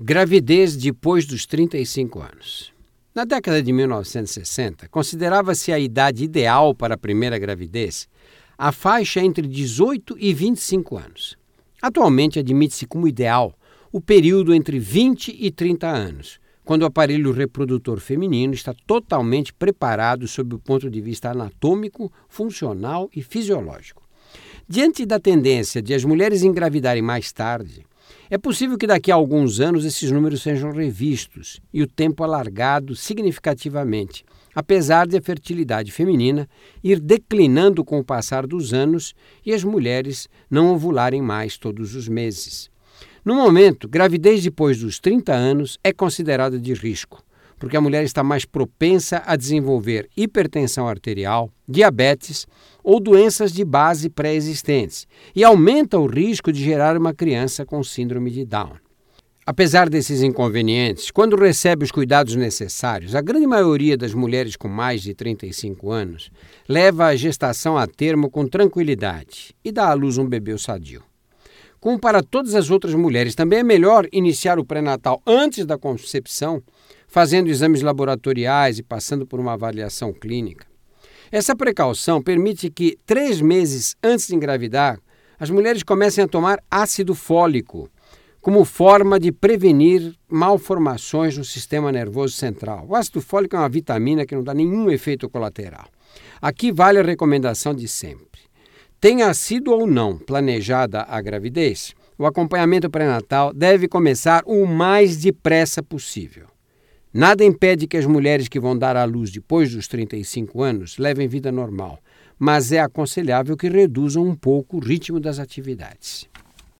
Gravidez depois dos 35 anos. Na década de 1960, considerava-se a idade ideal para a primeira gravidez a faixa entre 18 e 25 anos. Atualmente, admite-se como ideal o período entre 20 e 30 anos, quando o aparelho reprodutor feminino está totalmente preparado sob o ponto de vista anatômico, funcional e fisiológico. Diante da tendência de as mulheres engravidarem mais tarde, é possível que daqui a alguns anos esses números sejam revistos e o tempo alargado significativamente, apesar de a fertilidade feminina ir declinando com o passar dos anos e as mulheres não ovularem mais todos os meses. No momento, gravidez depois dos 30 anos é considerada de risco, porque a mulher está mais propensa a desenvolver hipertensão arterial, diabetes ou doenças de base pré-existentes e aumenta o risco de gerar uma criança com síndrome de Down. Apesar desses inconvenientes, quando recebe os cuidados necessários, a grande maioria das mulheres com mais de 35 anos leva a gestação a termo com tranquilidade e dá à luz um bebê sadio. Como para todas as outras mulheres, também é melhor iniciar o pré-natal antes da concepção fazendo exames laboratoriais e passando por uma avaliação clínica. Essa precaução permite que, três meses antes de engravidar, as mulheres comecem a tomar ácido fólico, como forma de prevenir malformações no sistema nervoso central. O ácido fólico é uma vitamina que não dá nenhum efeito colateral. Aqui vale a recomendação de sempre. Tenha sido ou não planejada a gravidez, o acompanhamento pré-natal deve começar o mais depressa possível. Nada impede que as mulheres que vão dar à luz depois dos 35 anos levem vida normal, mas é aconselhável que reduzam um pouco o ritmo das atividades.